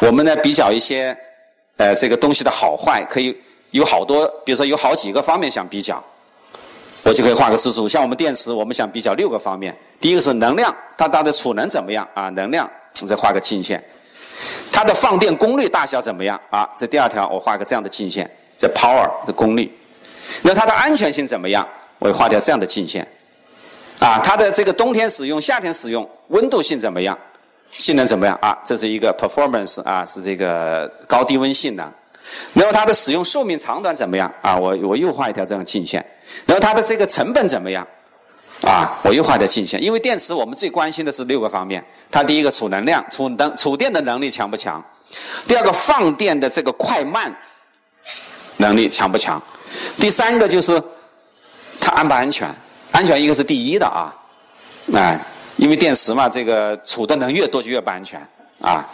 我们呢比较一些呃这个东西的好坏，可以有好多，比如说有好几个方面想比较，我就可以画个支数。像我们电池，我们想比较六个方面。第一个是能量，它它的储能怎么样啊？能量，再画个径线。它的放电功率大小怎么样啊？这第二条我画个这样的径线，这 power 的功率。那它的安全性怎么样？我画条这样的径线。啊，它的这个冬天使用、夏天使用，温度性怎么样？性能怎么样啊？这是一个 performance 啊，是这个高低温性能。然后它的使用寿命长短怎么样啊？我我又画一条这样径线。然后它的这个成本怎么样啊？我又画条径线。因为电池我们最关心的是六个方面。它第一个储能量、储能储电的能力强不强？第二个放电的这个快慢能力强不强？第三个就是它安不安全？安全一个是第一的啊，哎，因为电池嘛，这个储的能越多就越不安全啊。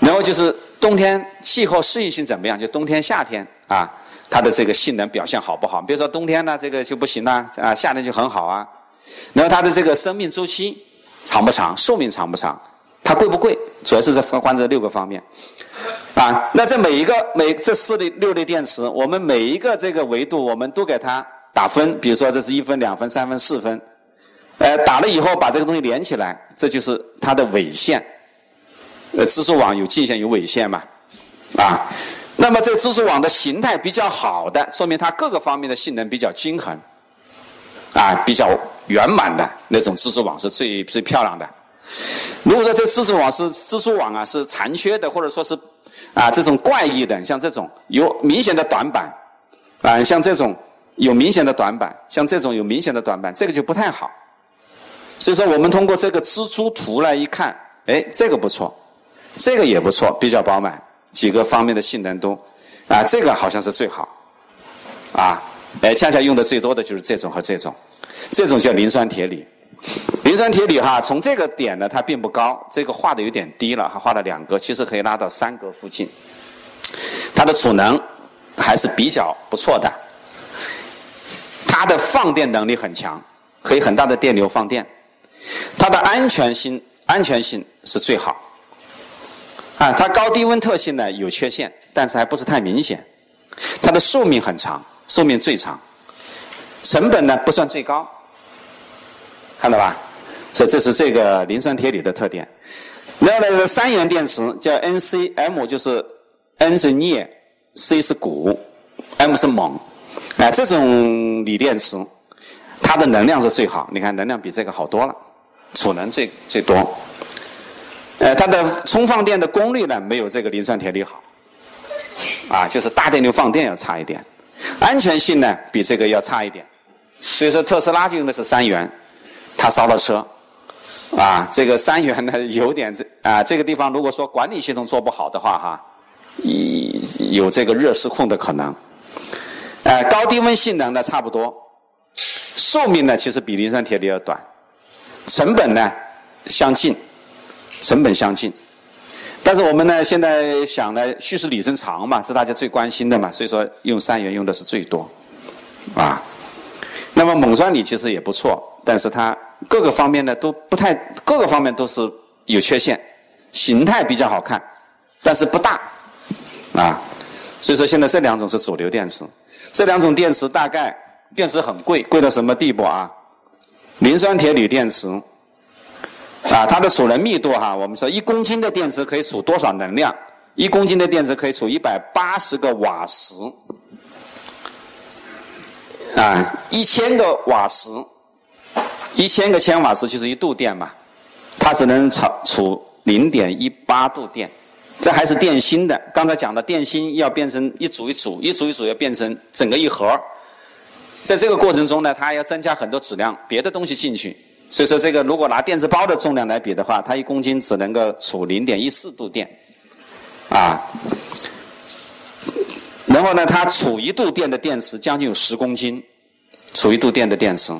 然后就是冬天气候适应性怎么样？就冬天夏天啊，它的这个性能表现好不好？比如说冬天呢，这个就不行了啊，夏天就很好啊。然后它的这个生命周期长不长？寿命长不长？它贵不贵？主要是在关这六个方面啊。那这每一个每这四类六类电池，我们每一个这个维度，我们都给它。打分，比如说这是一分、两分、三分、四分，呃，打了以后把这个东西连起来，这就是它的纬线。呃，蜘蛛网有近线有纬线嘛，啊，那么这个支数网的形态比较好的，说明它各个方面的性能比较均衡，啊，比较圆满的那种蜘蛛网是最最漂亮的。如果说这个支数网是蜘蛛网啊是残缺的，或者说是啊这种怪异的，像这种有明显的短板，啊，像这种。有明显的短板，像这种有明显的短板，这个就不太好。所以说，我们通过这个蜘蛛图来一看，哎，这个不错，这个也不错，比较饱满，几个方面的性能都，啊，这个好像是最好，啊，哎，恰恰用的最多的就是这种和这种，这种叫磷酸铁锂。磷酸铁锂哈，从这个点呢，它并不高，这个画的有点低了，还画了两格，其实可以拉到三格附近。它的储能还是比较不错的。它的放电能力很强，可以很大的电流放电。它的安全性安全性是最好。啊，它高低温特性呢有缺陷，但是还不是太明显。它的寿命很长，寿命最长。成本呢不算最高，看到吧？这这是这个磷酸铁锂的特点。然后呢，三元电池叫 NCM，就是 N 是镍，C 是钴，M 是锰。哎，这种锂电池，它的能量是最好。你看，能量比这个好多了，储能最最多。呃，它的充放电的功率呢，没有这个磷酸铁锂好。啊，就是大电流放电要差一点，安全性呢比这个要差一点。所以说，特斯拉就用的是三元，它烧了车。啊，这个三元呢有点这啊，这个地方如果说管理系统做不好的话，哈，有这个热失控的可能。呃，高低温性能呢差不多，寿命呢其实比磷酸铁锂要短，成本呢相近，成本相近，但是我们呢现在想呢蓄时里程长嘛是大家最关心的嘛，所以说用三元用的是最多，啊，那么锰酸锂其实也不错，但是它各个方面呢都不太，各个方面都是有缺陷，形态比较好看，但是不大，啊，所以说现在这两种是主流电池。这两种电池大概电池很贵，贵到什么地步啊？磷酸铁锂电池啊，它的储能密度哈，我们说一公斤的电池可以储多少能量？一公斤的电池可以储一百八十个瓦时啊，一千个瓦时，一千个千瓦时就是一度电嘛，它只能储储零点一八度电。这还是电芯的，刚才讲的电芯要变成一组一组，一组一组要变成整个一盒。在这个过程中呢，它要增加很多质量，别的东西进去。所以说，这个如果拿电池包的重量来比的话，它一公斤只能够储零点一四度电，啊。然后呢，它储一度电的电池将近有十公斤，储一度电的电池，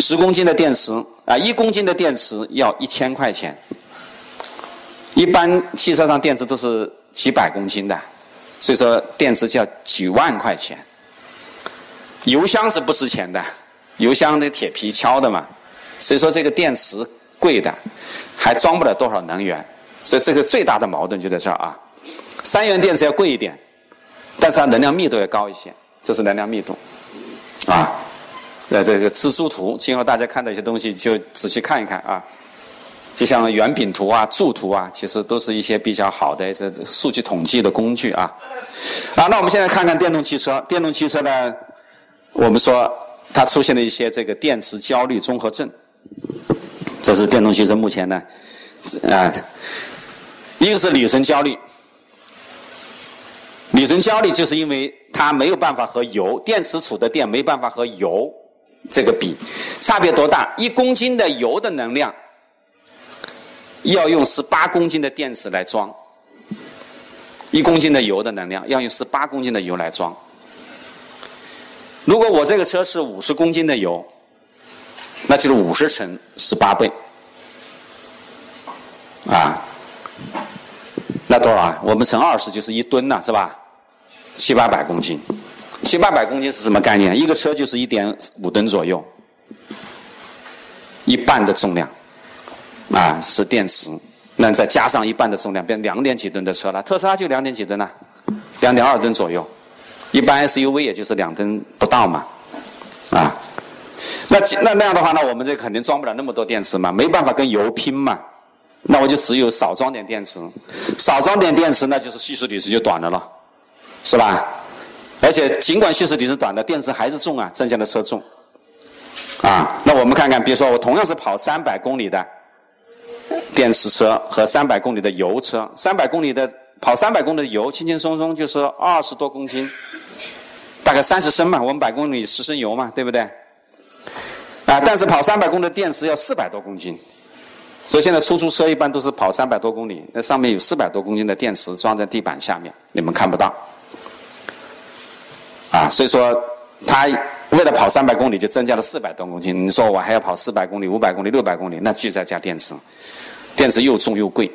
十公斤的电池啊，一公斤的电池要一千块钱。一般汽车上电池都是几百公斤的，所以说电池就要几万块钱。油箱是不值钱的，油箱的铁皮敲的嘛，所以说这个电池贵的，还装不了多少能源，所以这个最大的矛盾就在这儿啊。三元电池要贵一点，但是它能量密度要高一些，这是能量密度，啊，呃，这个蜘蛛图，今后大家看到一些东西就仔细看一看啊，就像圆饼图啊、柱图啊，其实都是一些比较好的这数据统计的工具啊。啊，那我们现在看看电动汽车，电动汽车呢，我们说它出现了一些这个电池焦虑综合症，这是电动汽车目前呢，啊，一个是里程焦虑。里程焦虑就是因为它没有办法和油电池储的电没办法和油这个比，差别多大？一公斤的油的能量要用十八公斤的电池来装，一公斤的油的能量要用十八公斤的油来装。如果我这个车是五十公斤的油，那就是五十乘十八倍，啊，那多少啊？我们乘二十就是一吨了，是吧？七八百公斤，七八百公斤是什么概念？一个车就是一点五吨左右，一半的重量，啊，是电池，那再加上一半的重量，变两点几吨的车了。特斯拉就两点几吨呢，两点二吨左右，一般 SUV 也就是两吨不到嘛，啊，那那那样的话，那我们这肯定装不了那么多电池嘛，没办法跟油拼嘛，那我就只有少装点电池，少装点电池，那就是蓄时里程就短了了。是吧？而且尽管蓄时里程短的电池还是重啊，增加的车重。啊，那我们看看，比如说我同样是跑三百公里的电池车和三百公里的油车，三百公里的跑三百公里的油轻轻松松就是二十多公斤，大概三十升嘛，我们百公里十升油嘛，对不对？啊，但是跑三百公里的电池要四百多公斤，所以现在出租车一般都是跑三百多公里，那上面有四百多公斤的电池装在地板下面，你们看不到。啊，所以说，他为了跑三百公里就增加了四百多公斤。你说我还要跑四百公里、五百公里、六百公里，那就在加电池，电池又重又贵，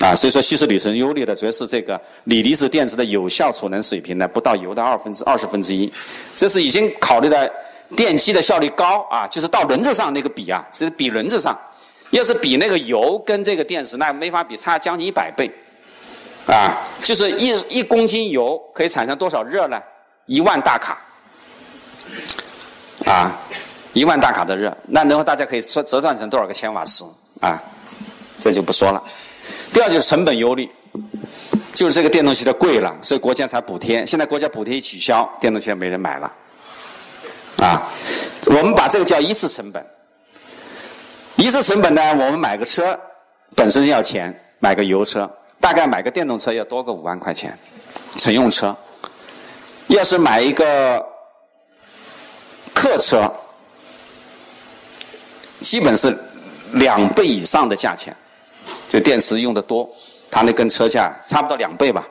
啊，所以说稀释里程优劣的主要是这个锂离子电池的有效储能水平呢不到油的二分之二十分之一，这是已经考虑的电机的效率高啊，就是到轮子上那个比啊，是比轮子上，要是比那个油跟这个电池那没法比，差将近一百倍，啊，就是一一公斤油可以产生多少热呢？一万大卡，啊，一万大卡的热，那然后大家可以说折算成多少个千瓦时啊？这就不说了。第二就是成本忧虑，就是这个电动汽车贵了，所以国家才补贴。现在国家补贴一取消，电动汽车没人买了，啊，我们把这个叫一次成本。一次成本呢，我们买个车本身要钱，买个油车，大概买个电动车要多个五万块钱，乘用车。要是买一个客车，基本是两倍以上的价钱，就电池用的多，它那跟车价差不多两倍吧。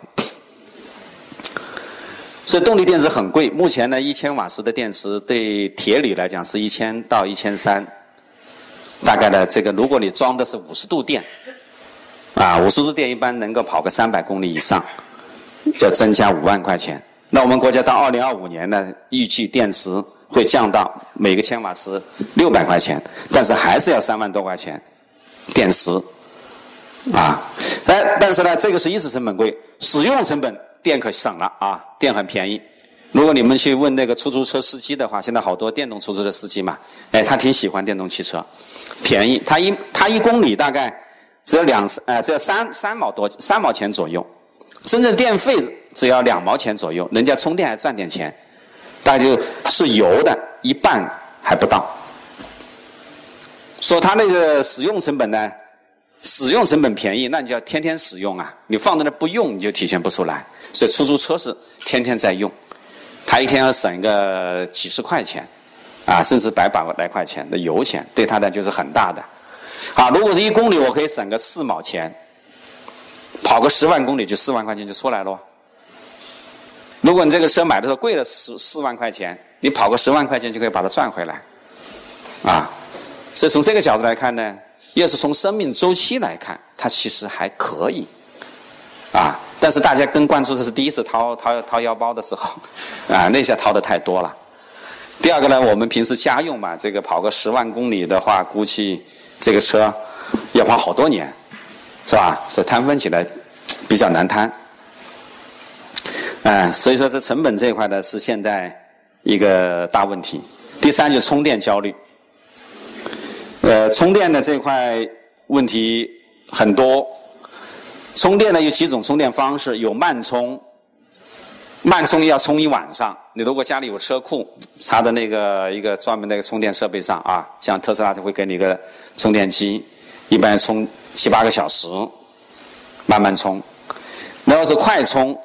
所以动力电池很贵，目前呢，一千瓦时的电池对铁铝来讲是一千到一千三，大概呢，这个如果你装的是五十度电，啊，五十度电一般能够跑个三百公里以上，要增加五万块钱。那我们国家到二零二五年呢，预计电池会降到每个千瓦时六百块钱，但是还是要三万多块钱电池啊。但但是呢，这个是一次成本贵，使用成本电可省了啊，电很便宜。如果你们去问那个出租车司机的话，现在好多电动出租车司机嘛，哎，他挺喜欢电动汽车，便宜，他一他一公里大概只要两呃只要三三毛多三毛钱左右，真正电费。只要两毛钱左右，人家充电还赚点钱，大概就是油的一半还不到。说他那个使用成本呢，使用成本便宜，那你就要天天使用啊。你放在那不用，你就体现不出来。所以出租车是天天在用，他一天要省个几十块钱，啊，甚至百把来块钱的油钱，对他的就是很大的。啊，如果是一公里，我可以省个四毛钱，跑个十万公里就四万块钱就出来了。如果你这个车买的时候贵了四四万块钱，你跑个十万块钱就可以把它赚回来，啊，所以从这个角度来看呢，要是从生命周期来看，它其实还可以，啊，但是大家更关注的是第一次掏掏掏腰包的时候，啊，那下掏的太多了。第二个呢，我们平时家用嘛，这个跑个十万公里的话，估计这个车要跑好多年，是吧？所以摊分起来比较难摊。哎，所以说这成本这一块呢是现在一个大问题。第三就是充电焦虑。呃，充电的这块问题很多。充电呢有几种充电方式，有慢充。慢充要充一晚上。你如果家里有车库，插在那个一个专门的一个充电设备上啊，像特斯拉就会给你一个充电机，一般充七八个小时，慢慢充。那要是快充，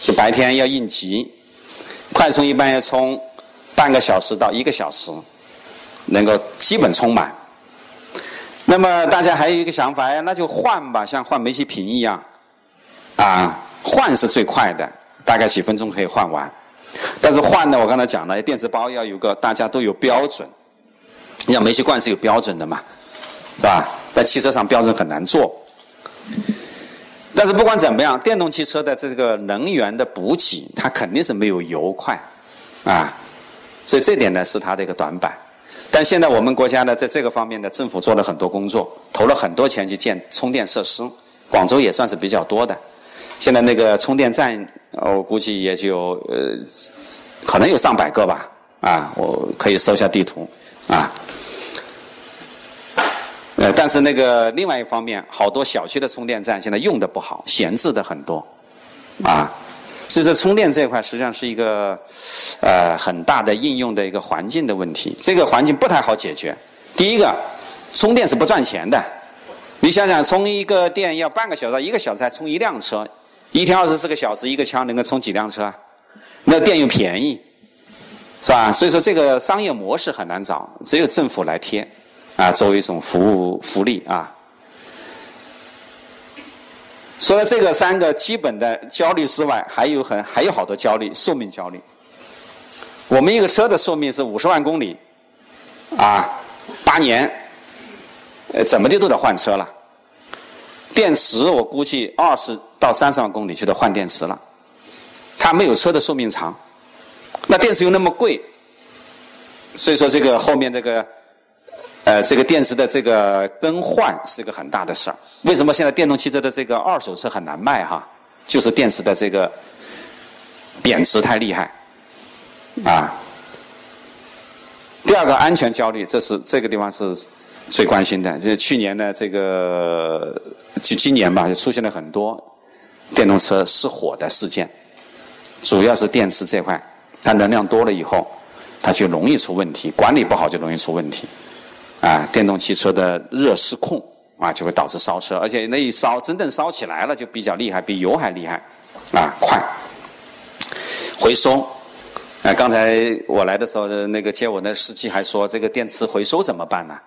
就白天要应急，快充一般要充半个小时到一个小时，能够基本充满。那么大家还有一个想法，哎，那就换吧，像换煤气瓶一样，啊，换是最快的。大概几分钟可以换完，但是换呢？我刚才讲了，电池包要有个大家都有标准，你像煤气罐是有标准的嘛，是吧？在汽车上标准很难做。但是不管怎么样，电动汽车的这个能源的补给，它肯定是没有油快，啊，所以这点呢是它的一个短板。但现在我们国家呢，在这个方面呢，政府做了很多工作，投了很多钱去建充电设施，广州也算是比较多的。现在那个充电站。我估计也就呃，可能有上百个吧，啊，我可以搜一下地图，啊，呃，但是那个另外一方面，好多小区的充电站现在用的不好，闲置的很多，啊，所以说充电这一块实际上是一个呃很大的应用的一个环境的问题，这个环境不太好解决。第一个，充电是不赚钱的，你想想，充一个电要半个小时、一个小时才充一辆车。一天二十四个小时，一个枪能够充几辆车？那电又便宜，是吧？所以说这个商业模式很难找，只有政府来贴，啊，作为一种服务福利啊。除了这个三个基本的焦虑之外，还有很还有好多焦虑，寿命焦虑。我们一个车的寿命是五十万公里，啊，八年，呃，怎么的都得换车了。电池我估计二十到三十万公里就得换电池了，它没有车的寿命长，那电池又那么贵，所以说这个后面这个，呃，这个电池的这个更换是一个很大的事儿。为什么现在电动汽车的这个二手车很难卖哈？就是电池的这个贬值太厉害，啊。第二个安全焦虑，这是这个地方是。最关心的，就是去年呢，这个就今年吧，就出现了很多电动车失火的事件，主要是电池这块，它能量多了以后，它就容易出问题，管理不好就容易出问题，啊，电动汽车的热失控啊，就会导致烧车，而且那一烧，真正烧起来了就比较厉害，比油还厉害，啊，快，回收，啊，刚才我来的时候，那个接我那司机还说，这个电池回收怎么办呢？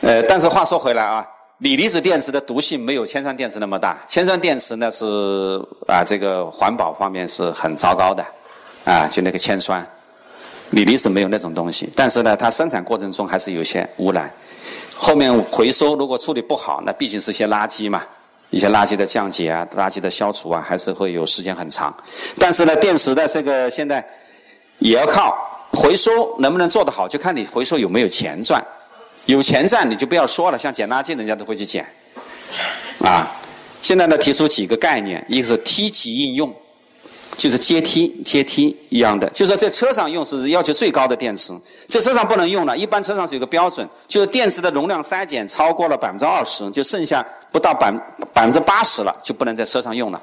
呃，但是话说回来啊，锂离子电池的毒性没有铅酸电池那么大。铅酸电池呢是啊，这个环保方面是很糟糕的，啊，就那个铅酸，锂离子没有那种东西。但是呢，它生产过程中还是有些污染。后面回收如果处理不好，那毕竟是些垃圾嘛，一些垃圾的降解啊，垃圾的消除啊，还是会有时间很长。但是呢，电池的这个现在也要靠回收能不能做得好，就看你回收有没有钱赚。有钱赚你就不要说了，像捡垃圾人家都会去捡，啊！现在呢提出几个概念，一个是梯级应用，就是阶梯阶梯一样的，就是在车上用是要求最高的电池，在车上不能用了。一般车上是有个标准，就是电池的容量衰减超过了百分之二十，就剩下不到百百分之八十了，就不能在车上用了。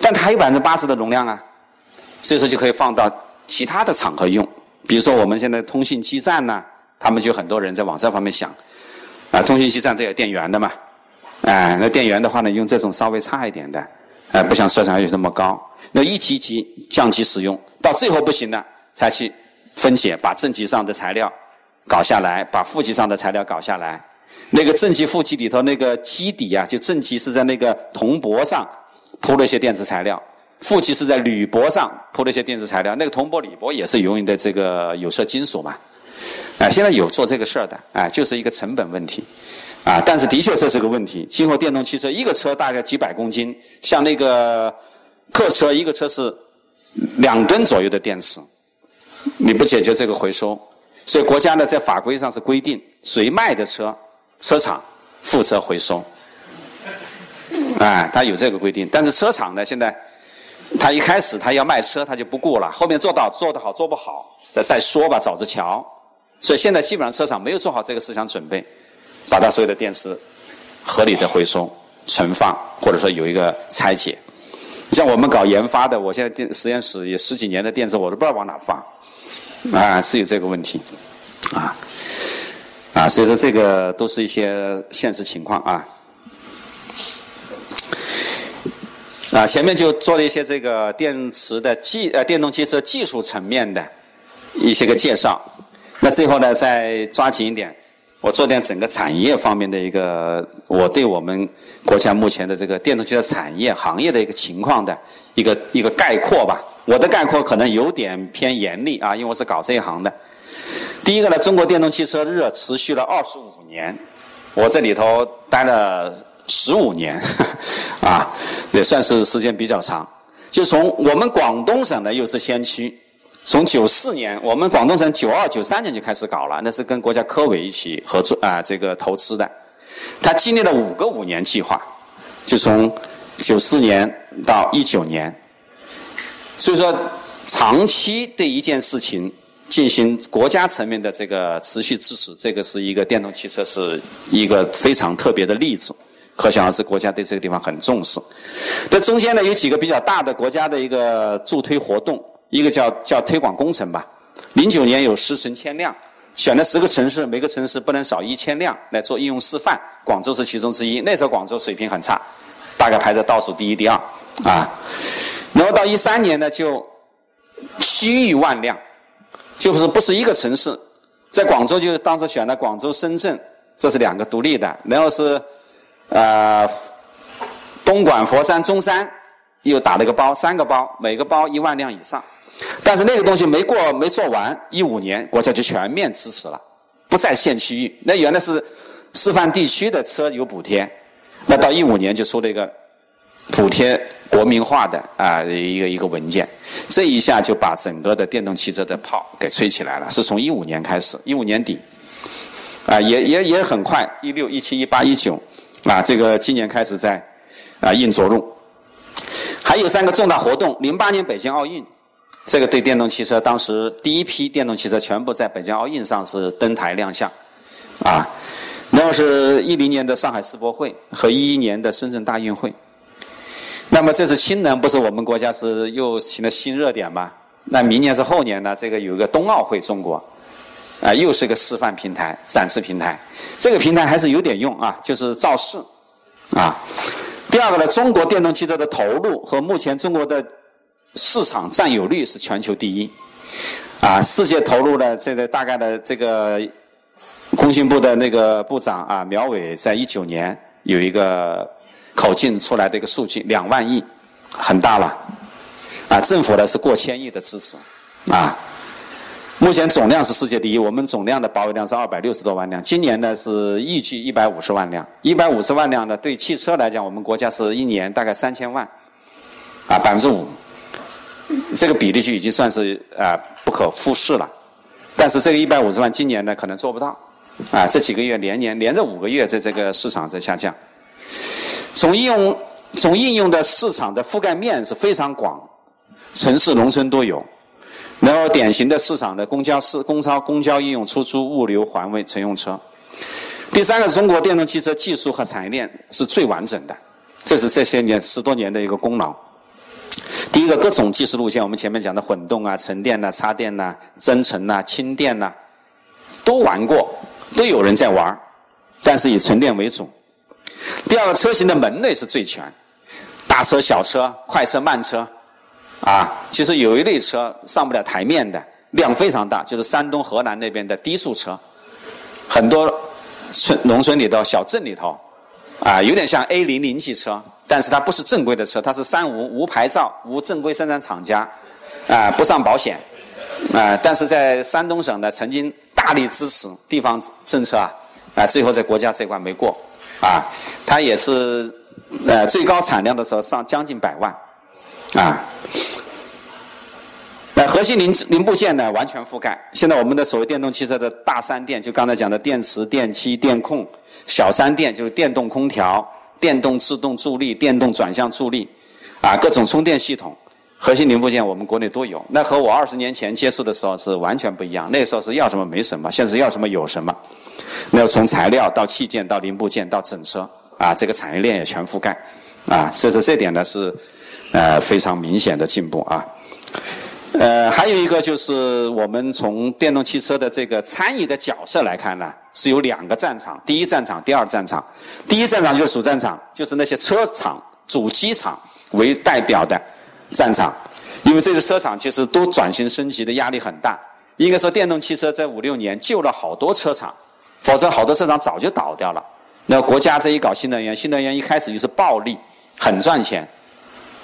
但它还有百分之八十的容量啊，所以说就可以放到其他的场合用，比如说我们现在通信基站呢。他们就很多人在往这方面想，啊，通信基站这有电源的嘛，哎，那电源的话呢，用这种稍微差一点的，哎，不像摄像有这么高，那一级级降级使用，到最后不行了，才去分解，把正极上的材料搞下来，把负极上的材料搞下来。那个正极、负极里头那个基底啊，就正极是在那个铜箔上铺了一些电子材料，负极是在铝箔上铺了一些电子材料。那个铜箔、铝箔也是用的这个有色金属嘛。啊，现在有做这个事儿的，啊，就是一个成本问题，啊，但是的确这是个问题。今后电动汽车一个车大概几百公斤，像那个客车一个车是两吨左右的电池，你不解决这个回收，所以国家呢在法规上是规定，谁卖的车，车厂负责回收，啊，它有这个规定，但是车厂呢现在他一开始他要卖车，他就不顾了，后面做到做得好做不好，再再说吧，找着瞧。所以现在基本上车厂没有做好这个思想准备，把它所有的电池合理的回收、存放，或者说有一个拆解。像我们搞研发的，我现在电实验室也十几年的电池，我都不知道往哪放，啊，是有这个问题，啊，啊，所以说这个都是一些现实情况啊。啊，前面就做了一些这个电池的技呃电动汽车技术层面的一些个介绍。那最后呢，再抓紧一点，我做点整个产业方面的一个我对我们国家目前的这个电动汽车产业行业的一个情况的一个一个概括吧。我的概括可能有点偏严厉啊，因为我是搞这一行的。第一个呢，中国电动汽车热持续了二十五年，我这里头待了。十五年，啊，也算是时间比较长。就从我们广东省呢，又是先驱。从九四年，我们广东省九二、九三年就开始搞了，那是跟国家科委一起合作啊，这个投资的。它经历了五个五年计划，就从九四年到一九年。所以说，长期对一件事情进行国家层面的这个持续支持，这个是一个电动汽车是一个非常特别的例子。可想而知，国家对这个地方很重视。那中间呢，有几个比较大的国家的一个助推活动，一个叫叫推广工程吧。零九年有十城千辆，选了十个城市，每个城市不能少一千辆来做应用示范。广州是其中之一。那时候广州水平很差，大概排在倒数第一、第二啊。然后到一三年呢，就区域万辆，就是不是一个城市，在广州就当时选了广州、深圳，这是两个独立的，然后是。呃，东莞、佛山、中山又打了个包，三个包，每个包一万辆以上。但是那个东西没过、没做完，一五年国家就全面支持了，不再限区域。那原来是示范地区的车有补贴，那到一五年就出了一个补贴国民化的啊一个一个文件，这一下就把整个的电动汽车的炮给吹起来了。是从一五年开始，一五年底啊，也也也很快，一六、一七、一八、一九。啊，这个今年开始在啊硬着陆，还有三个重大活动。零八年北京奥运，这个对电动汽车，当时第一批电动汽车全部在北京奥运上是登台亮相，啊，然后是一零年的上海世博会和一一年的深圳大运会。那么这次氢能不是我们国家是又起了新热点吗？那明年是后年呢？这个有一个冬奥会中国。啊，又是个示范平台、展示平台，这个平台还是有点用啊，就是造势啊。第二个呢，中国电动汽车的投入和目前中国的市场占有率是全球第一啊。世界投入的这个大概的这个工信部的那个部长啊，苗伟在一九年有一个口径出来的一个数据，两万亿，很大了啊。政府呢是过千亿的支持啊。目前总量是世界第一，我们总量的保有量是二百六十多万辆，今年呢是预计一百五十万辆。一百五十万辆呢，对汽车来讲，我们国家是一年大概三千万，啊，百分之五，这个比例就已经算是啊不可忽视了。但是这个一百五十万今年呢可能做不到，啊，这几个月连年连着五个月在这个市场在下降。从应用从应用的市场的覆盖面是非常广，城市农村都有。然后，典型的市场的公交、市公超、公交应用、出租、物流、环卫、乘用车。第三个，中国电动汽车技术和产业链是最完整的，这是这些年十多年的一个功劳。第一个，各种技术路线，我们前面讲的混动啊、纯电呐、插电呐、增程呐、轻电呐，都玩过，都有人在玩，但是以纯电为主。第二个，车型的门类是最全，大车、小车、快车、慢车。啊，其实有一类车上不了台面的，量非常大，就是山东、河南那边的低速车，很多村农村里头、小镇里头，啊，有点像 A 零零级车，但是它不是正规的车，它是三无：无牌照、无正规生产厂家，啊，不上保险，啊，但是在山东省呢，曾经大力支持地方政策啊，啊，最后在国家这关没过，啊，它也是呃最高产量的时候上将近百万。啊，那核心零零部件呢完全覆盖。现在我们的所谓电动汽车的大三电，就刚才讲的电池、电机、电控；小三电就是电动空调、电动制动助力、电动转向助力，啊，各种充电系统，核心零部件我们国内都有。那和我二十年前接触的时候是完全不一样。那时候是要什么没什么，现在是要什么有什么。那从材料到器件到零部件到整车啊，这个产业链也全覆盖啊。所以说这点呢是呃非常明显的进步啊。呃，还有一个就是我们从电动汽车的这个参与的角色来看呢，是有两个战场：第一战场，第二战场。第一战场就是主战场，就是那些车厂、主机厂为代表的战场，因为这些车厂其实都转型升级的压力很大。应该说，电动汽车在五六年救了好多车厂，否则好多车厂早就倒掉了。那国家这一搞新能源，新能源一开始就是暴利，很赚钱。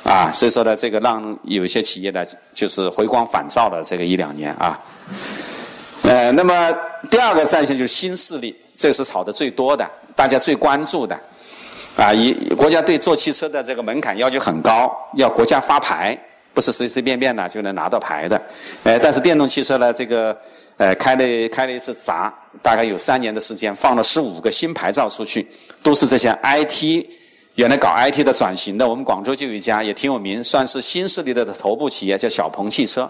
啊，所以说呢，这个让有些企业呢，就是回光返照了这个一两年啊。呃，那么第二个战线就是新势力，这是炒的最多的，大家最关注的。啊，一国家对做汽车的这个门槛要求很高，要国家发牌，不是随随便便的就能拿到牌的。呃，但是电动汽车呢，这个呃开了开了一次闸，大概有三年的时间，放了十五个新牌照出去，都是这些 IT。原来搞 IT 的转型的，我们广州就有一家也挺有名，算是新势力的头部企业，叫小鹏汽车，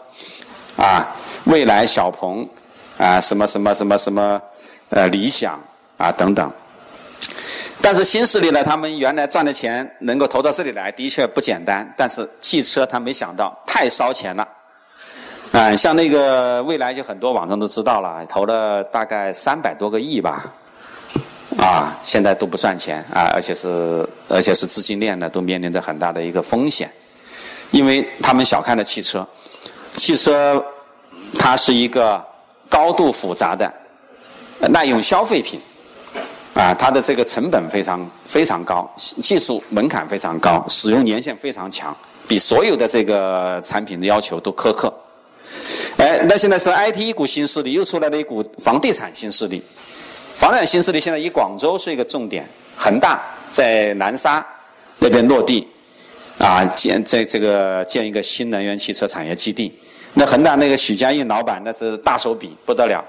啊，未来、小鹏，啊，什么什么什么什么，呃，理想啊等等。但是新势力呢，他们原来赚的钱能够投到这里来，的确不简单。但是汽车他没想到太烧钱了，啊，像那个未来就很多网上都知道了，投了大概三百多个亿吧。啊，现在都不赚钱啊，而且是而且是资金链呢，都面临着很大的一个风险，因为他们小看了汽车，汽车它是一个高度复杂的耐用消费品，啊，它的这个成本非常非常高，技术门槛非常高，使用年限非常强，比所有的这个产品的要求都苛刻。哎，那现在是 IT 一股新势力，又出来了一股房地产新势力。房产新势力现在以广州是一个重点，恒大在南沙那边落地，啊建在这个建一个新能源汽车产业基地。那恒大那个许家印老板那是大手笔不得了，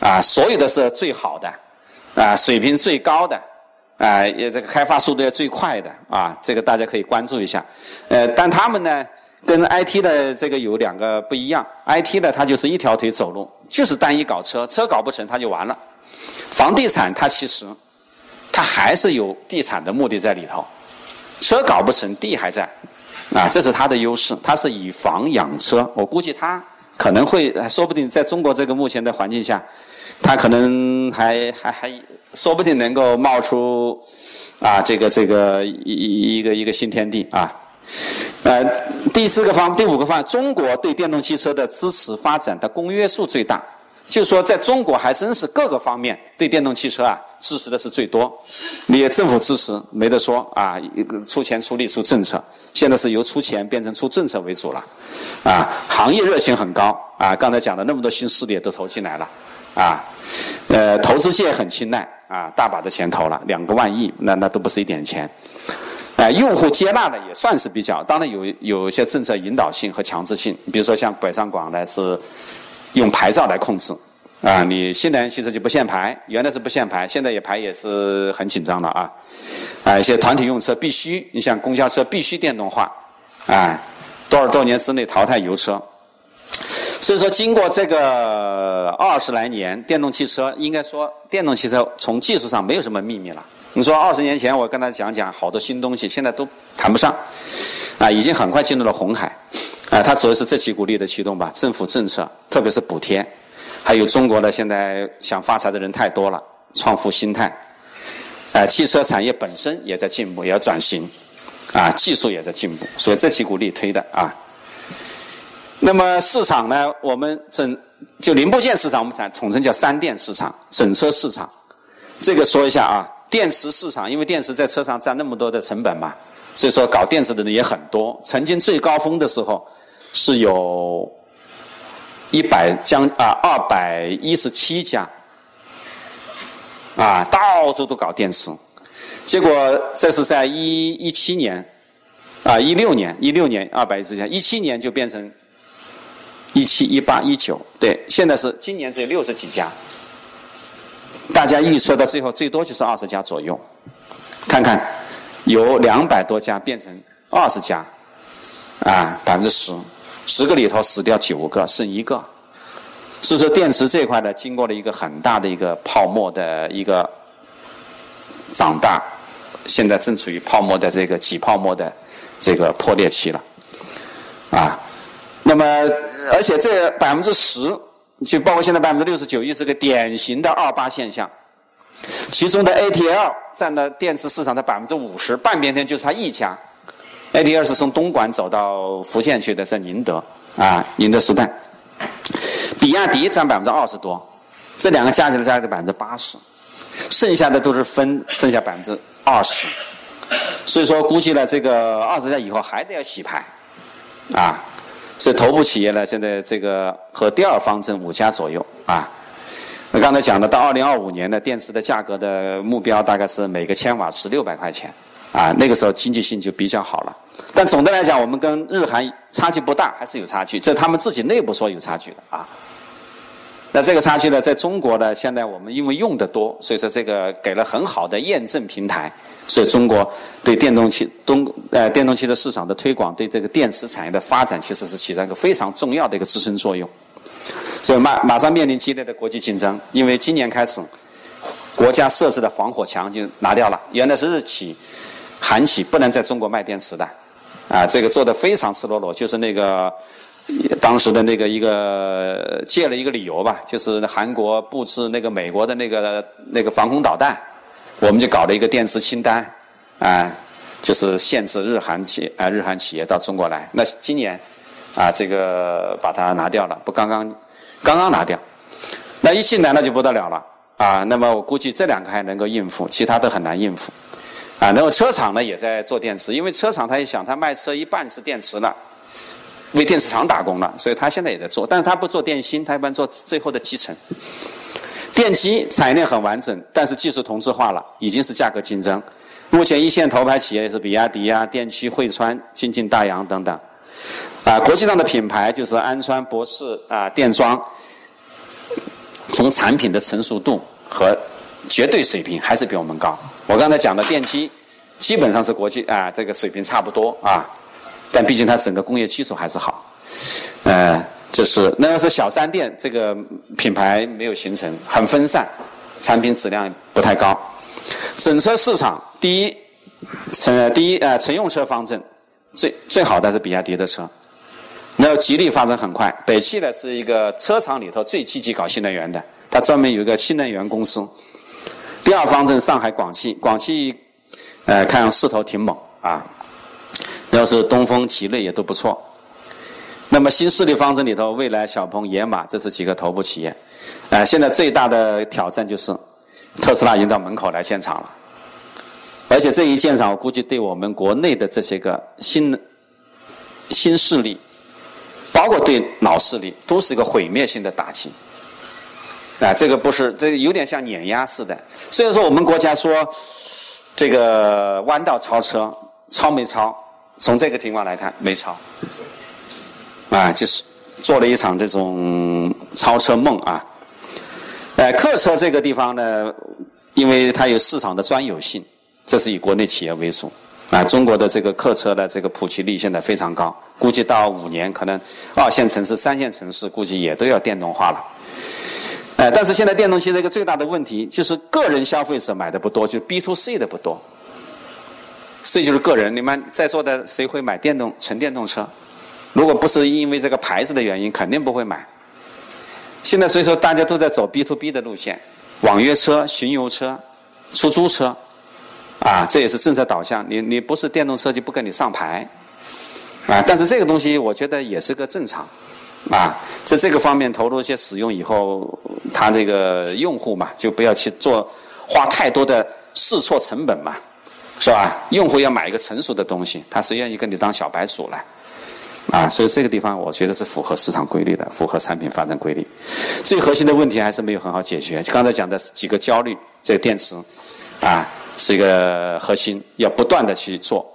啊所有的是最好的，啊水平最高的，啊也这个开发速度也最快的，啊这个大家可以关注一下。呃，但他们呢跟 IT 的这个有两个不一样，IT 的它就是一条腿走路，就是单一搞车，车搞不成它就完了。房地产它其实，它还是有地产的目的在里头，车搞不成，地还在，啊，这是它的优势。它是以房养车，我估计它可能会，说不定在中国这个目前的环境下，它可能还还还，说不定能够冒出啊，这个这个一一个一个新天地啊。呃，第四个方，第五个方，中国对电动汽车的支持发展的公约数最大。就说在中国还真是各个方面对电动汽车啊支持的是最多，你政府支持没得说啊，出钱出力出政策，现在是由出钱变成出政策为主了，啊，行业热情很高。啊，刚才讲的那么多新势力都投进来了，啊，呃，投资界很青睐。啊，大把的钱投了。两个万亿，那那都不是一点钱，哎，用户接纳的也算是比较，当然有有一些政策引导性和强制性，比如说像北上广呢是。用牌照来控制，啊，你新能源汽车就不限牌，原来是不限牌，现在也牌也是很紧张了啊，啊，一些团体用车必须，你像公交车必须电动化，啊，多少多年之内淘汰油车，所以说经过这个二十来年，电动汽车应该说电动汽车从技术上没有什么秘密了。你说二十年前我跟他讲讲好多新东西，现在都谈不上，啊，已经很快进入了红海。啊，它主要是这几股力的驱动吧，政府政策，特别是补贴，还有中国的现在想发财的人太多了，创富心态，啊，汽车产业本身也在进步，也要转型，啊，技术也在进步，所以这几股力推的啊。那么市场呢，我们整就零部件市场，我们统统称叫三电市场，整车市场，这个说一下啊，电池市场，因为电池在车上占那么多的成本嘛，所以说搞电池的人也很多，曾经最高峰的时候。是有一百将啊二百一十七家啊，到处都搞电池，结果这是在一一七年啊一六年一六年二百一十家，一七年就变成一七一八一九，对，现在是今年只有六十几家，大家预测到最后最多就是二十家左右，看看由两百多家变成二十家。啊，百分之十，十个里头死掉九个，剩一个。所以说，电池这块呢，经过了一个很大的一个泡沫的一个长大，现在正处于泡沫的这个挤泡沫的这个破裂期了，啊，那么而且这百分之十，就包括现在百分之六十九，也是个典型的二八现象。其中的 ATL 占了电池市场的百分之五十，半边天就是它一家。ATL 是从东莞走到福建去的，在宁德啊，宁德时代。比亚迪占百分之二十多，这两个加起来加是百分之八十，剩下的都是分剩下百分之二十，所以说估计呢，这个二十家以后还得要洗牌，啊，所以头部企业呢，现在这个和第二方正五家左右。啊，我刚才讲的到二零二五年呢电池的价格的目标大概是每个千瓦是六百块钱，啊，那个时候经济性就比较好了，但总的来讲，我们跟日韩差距不大，还是有差距，这他们自己内部说有差距的啊。那这个差距呢，在中国呢，现在我们因为用的多，所以说这个给了很好的验证平台，所以中国对电动汽东呃电动汽车市场的推广，对这个电池产业的发展，其实是起到一个非常重要的一个支撑作用。所以马马上面临激烈的国际竞争，因为今年开始，国家设置的防火墙就拿掉了，原来是日企、韩企不能在中国卖电池的，啊，这个做的非常赤裸裸，就是那个。当时的那个一个借了一个理由吧，就是韩国布置那个美国的那个那个防空导弹，我们就搞了一个电池清单，啊，就是限制日韩企啊日韩企业到中国来。那今年啊这个把它拿掉了，不刚刚刚刚拿掉，那一进来那就不得了了啊。那么我估计这两个还能够应付，其他都很难应付啊。然后车厂呢也在做电池，因为车厂他一想，他卖车一半是电池了。为电池厂打工了，所以他现在也在做，但是他不做电芯，他一般做最后的集成。电机产业链很完整，但是技术同质化了，已经是价格竞争。目前一线头牌企业是比亚迪啊、电气、汇川、京晋大洋等等。啊，国际上的品牌就是安川、博世啊、电装。从产品的成熟度和绝对水平还是比我们高。我刚才讲的电机，基本上是国际啊这个水平差不多啊。但毕竟它整个工业基础还是好，呃，就是那要是小三电这个品牌没有形成，很分散，产品质量不太高。整车市场第一，乘第一呃乘用车方阵最最好的是比亚迪的车，然后吉利发展很快，北汽呢是一个车厂里头最积极搞新能源的，它专门有一个新能源公司。第二方阵上海广汽，广汽呃看势头挺猛啊。要是东风、奇瑞也都不错。那么新势力方针里头，未来、小鹏、野马，这是几个头部企业。呃，现在最大的挑战就是特斯拉已经到门口来现场了。而且这一现场，我估计对我们国内的这些个新新势力，包括对老势力，都是一个毁灭性的打击。啊，这个不是，这有点像碾压似的。虽然说我们国家说这个弯道超车，超没超？从这个情况来看，没超，啊，就是做了一场这种超车梦啊。呃，客车这个地方呢，因为它有市场的专有性，这是以国内企业为主啊。中国的这个客车的这个普及率现在非常高，估计到五年，可能二线城市、三线城市估计也都要电动化了。呃，但是现在电动汽车一个最大的问题就是个人消费者买的不多，就是 B to C 的不多。这就是个人，你们在座的谁会买电动纯电动车？如果不是因为这个牌子的原因，肯定不会买。现在所以说大家都在走 B to B 的路线，网约车、巡游车、出租车，啊，这也是政策导向。你你不是电动车就不给你上牌，啊，但是这个东西我觉得也是个正常，啊，在这个方面投入一些使用以后，他这个用户嘛，就不要去做花太多的试错成本嘛。是吧？用户要买一个成熟的东西，他是愿意跟你当小白鼠来，啊，所以这个地方我觉得是符合市场规律的，符合产品发展规律。最核心的问题还是没有很好解决。刚才讲的几个焦虑，这个电池，啊，是一个核心，要不断的去做，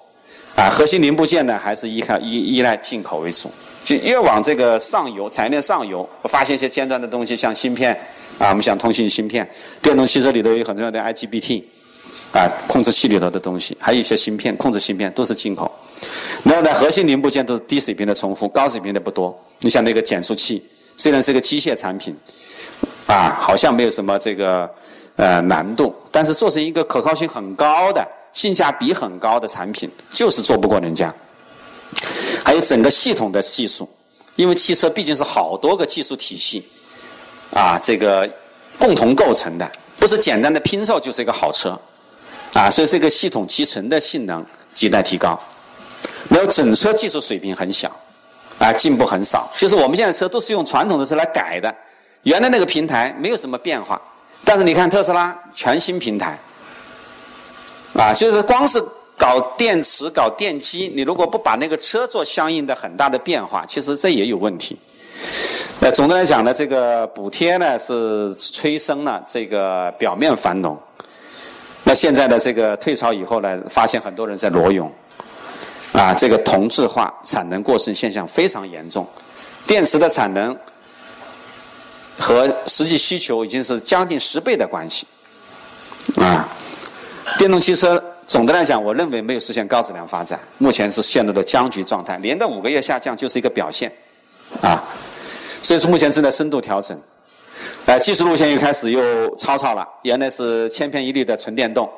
啊，核心零部件呢还是依靠依依赖进口为主，就越往这个上游产业链上游，发现一些尖端的东西，像芯片，啊，我们讲通信芯片，电动汽车里头有很重要的 IGBT。啊，控制器里头的东西，还有一些芯片，控制芯片都是进口。然后呢，核心零部件都是低水平的重复，高水平的不多。你像那个减速器，虽然是个机械产品，啊，好像没有什么这个呃难度，但是做成一个可靠性很高的、性价比很高的产品，就是做不过人家。还有整个系统的技术，因为汽车毕竟是好多个技术体系，啊，这个共同构成的，不是简单的拼凑就是一个好车。啊，所以这个系统集成的性能亟待提高。然后整车技术水平很小，啊，进步很少。就是我们现在车都是用传统的车来改的，原来那个平台没有什么变化。但是你看特斯拉全新平台，啊，就是光是搞电池、搞电机，你如果不把那个车做相应的很大的变化，其实这也有问题。那总的来讲呢，这个补贴呢是催生了这个表面繁荣。那现在的这个退潮以后呢，发现很多人在裸泳，啊，这个同质化、产能过剩现象非常严重，电池的产能和实际需求已经是将近十倍的关系，啊，电动汽车总的来讲，我认为没有实现高质量发展，目前是陷入了僵局状态，连着五个月下降就是一个表现，啊，所以说目前正在深度调整。呃，技术路线又开始又吵吵了。原来是千篇一律的纯电动，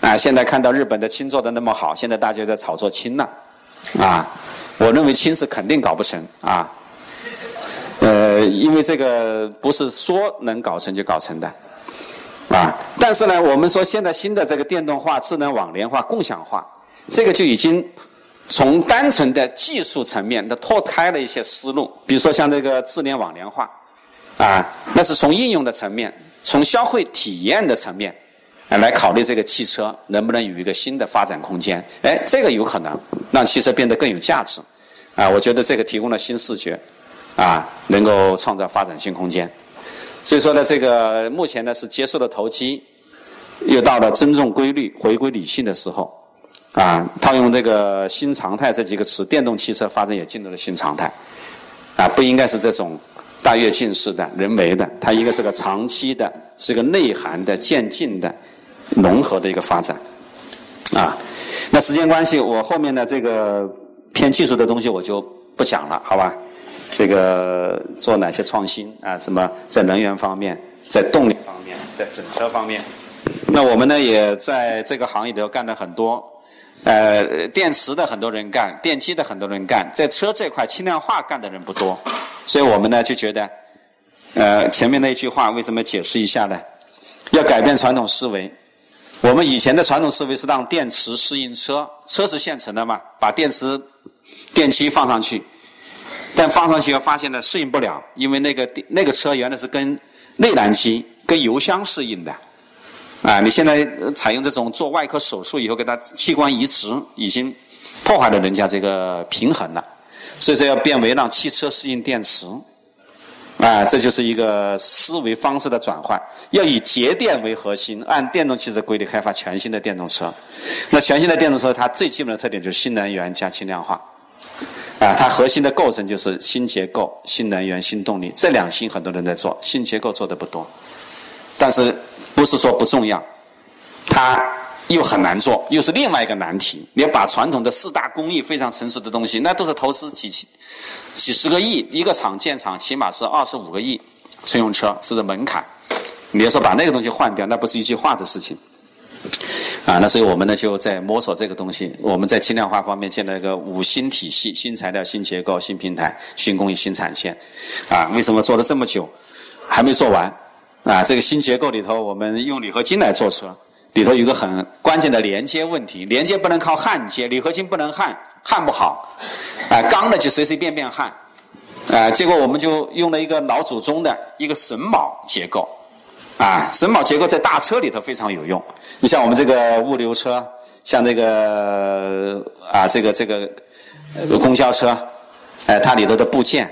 啊，现在看到日本的氢做的那么好，现在大家在炒作氢了，啊，我认为氢是肯定搞不成啊，呃，因为这个不是说能搞成就搞成的，啊，但是呢，我们说现在新的这个电动化、智能网联化、共享化，这个就已经从单纯的技术层面的脱开了一些思路，比如说像这个智联网联化。啊，那是从应用的层面，从消费体验的层面，来考虑这个汽车能不能有一个新的发展空间。哎，这个有可能让汽车变得更有价值。啊，我觉得这个提供了新视觉，啊，能够创造发展新空间。所以说呢，这个目前呢是结束了投机，又到了尊重规律、回归理性的时候。啊，套用这个新常态这几个词，电动汽车发展也进入了新常态。啊，不应该是这种。大跃进式的、人为的，它应该是个长期的，是个内涵的、渐进的、融合的一个发展，啊。那时间关系，我后面的这个偏技术的东西我就不讲了，好吧？这个做哪些创新啊？什么在能源方面，在动力方面，在整车方面？那我们呢，也在这个行业里头干了很多。呃，电池的很多人干，电机的很多人干，在车这块轻量化干的人不多，所以我们呢就觉得，呃，前面那句话为什么解释一下呢？要改变传统思维。我们以前的传统思维是让电池适应车，车是现成的嘛，把电池、电机放上去，但放上去后发现呢适应不了，因为那个那个车原来是跟内燃机、跟油箱适应的。啊，你现在采用这种做外科手术以后给他器官移植，已经破坏了人家这个平衡了，所以说要变为让汽车适应电池，啊，这就是一个思维方式的转换，要以节电为核心，按电动汽车规律开发全新的电动车。那全新的电动车它最基本的特点就是新能源加轻量化，啊，它核心的构成就是新结构、新能源、新动力，这两新很多人在做，新结构做的不多，但是。不是说不重要，它又很难做，又是另外一个难题。你要把传统的四大工艺非常成熟的东西，那都是投资几几几十个亿一个厂建厂，起码是二十五个亿乘用车是个门槛。你要说把那个东西换掉，那不是一句话的事情。啊，那所以我们呢就在摸索这个东西。我们在轻量化方面建了一个五新体系：新材料、新结构、新平台、新工艺、新产线。啊，为什么做了这么久还没做完？啊，这个新结构里头，我们用铝合金来做车，里头有个很关键的连接问题，连接不能靠焊接，铝合金不能焊，焊不好，啊，钢的就随随便便焊，啊，结果我们就用了一个老祖宗的一个榫卯结构，啊，榫卯结构在大车里头非常有用，你像我们这个物流车，像这个啊，这个这个公交车，哎，它里头的部件，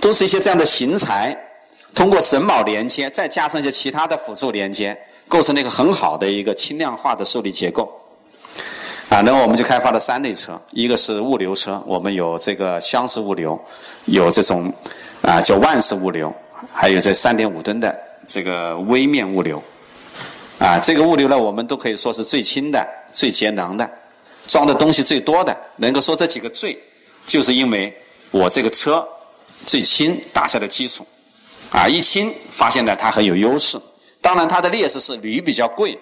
都是一些这样的型材。通过榫卯连接，再加上一些其他的辅助连接，构成了一个很好的一个轻量化的受力结构。啊，然后我们就开发了三类车，一个是物流车，我们有这个厢式物流，有这种啊叫万式物流，还有这三点五吨的这个微面物流。啊，这个物流呢，我们都可以说是最轻的、最节能的，装的东西最多的。能够说这几个最，就是因为我这个车最轻打下的基础。啊，一轻发现呢，它很有优势。当然，它的劣势是铝比较贵，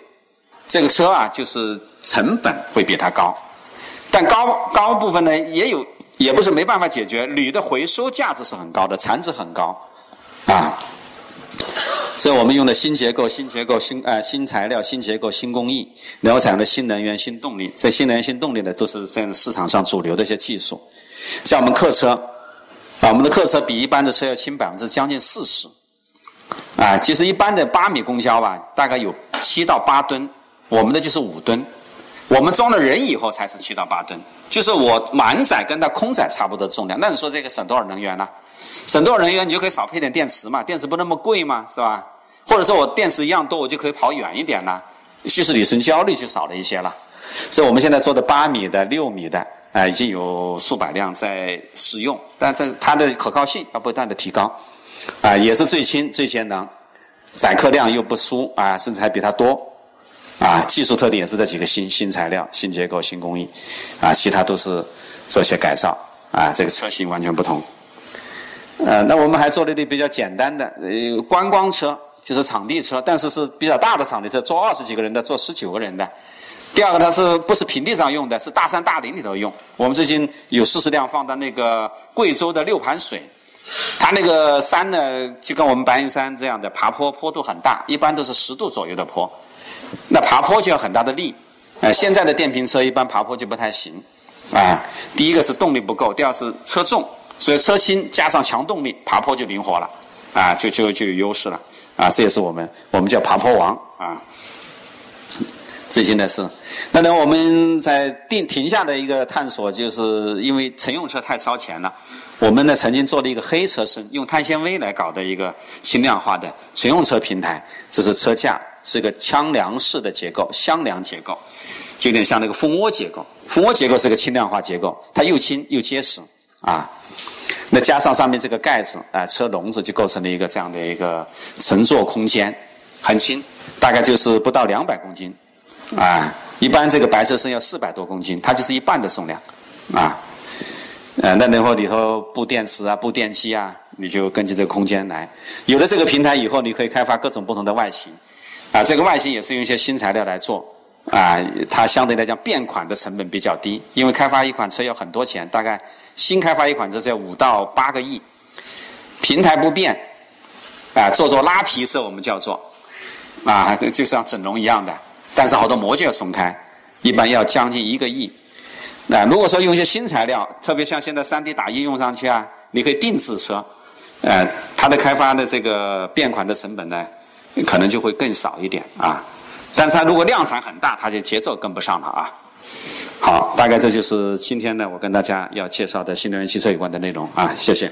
这个车啊，就是成本会比它高。但高高部分呢，也有，也不是没办法解决。铝的回收价值是很高的，产值很高，啊。所以我们用的新结构、新结构、新呃新材料、新结构、新工艺，然后采用的新能源、新动力。这新能源、新动力呢，都是现在市场上主流的一些技术。像我们客车，啊，我们的客车比一般的车要轻百分之将近四十。啊，其实一般的八米公交吧，大概有七到八吨，我们的就是五吨。我们装了人以后才是七到八吨，就是我满载跟它空载差不多重量。那你说这个省多少能源呢？省多少能源，你就可以少配点电池嘛，电池不那么贵嘛，是吧？或者说我电池一样多，我就可以跑远一点了，稀释里程焦虑就少了一些了。所以我们现在做的八米的、六米的，啊，已经有数百辆在试用，但这它的可靠性要不断的提高，啊，也是最轻、最节能，载客量又不输啊，甚至还比它多，啊，技术特点也是这几个新新材料、新结构、新工艺，啊，其他都是做些改造，啊，这个车型完全不同。呃，那我们还做了一点比较简单的，呃，观光车，就是场地车，但是是比较大的场地车，坐二十几个人的，坐十九个人的。第二个它是不是平地上用的，是大山大林里头用。我们最近有四十辆放到那个贵州的六盘水，它那个山呢，就跟我们白云山这样的爬坡，坡度很大，一般都是十度左右的坡，那爬坡就要很大的力。呃，现在的电瓶车一般爬坡就不太行，啊，第一个是动力不够，第二是车重。所以车轻加上强动力，爬坡就灵活了，啊，就就就有优势了，啊，这也是我们我们叫爬坡王啊。最近的是，那呢我们在定停下的一个探索，就是因为乘用车太烧钱了，我们呢曾经做了一个黑车身，用碳纤维来搞的一个轻量化的乘用车平台，这是车架，是个枪梁式的结构，箱梁结构，就有点像那个蜂窝结构，蜂窝结构是个轻量化结构，它又轻又结实，啊。那加上上面这个盖子，啊，车笼子就构成了一个这样的一个乘坐空间，很轻，大概就是不到两百公斤，啊，一般这个白车身要四百多公斤，它就是一半的重量，啊，呃，那然后里头布电池啊，布电机啊，你就根据这个空间来。有了这个平台以后，你可以开发各种不同的外形，啊，这个外形也是用一些新材料来做，啊，它相对来讲变款的成本比较低，因为开发一款车要很多钱，大概。新开发一款车要五到八个亿，平台不变，啊，做做拉皮色我们叫做，啊，就像整容一样的，但是好多模具要重开，一般要将近一个亿。那如果说用一些新材料，特别像现在三 D 打印用上去啊，你可以定制车，呃，它的开发的这个变款的成本呢，可能就会更少一点啊。但是它如果量产很大，它就节奏跟不上了啊。好，大概这就是今天呢，我跟大家要介绍的新能源汽车有关的内容啊，谢谢。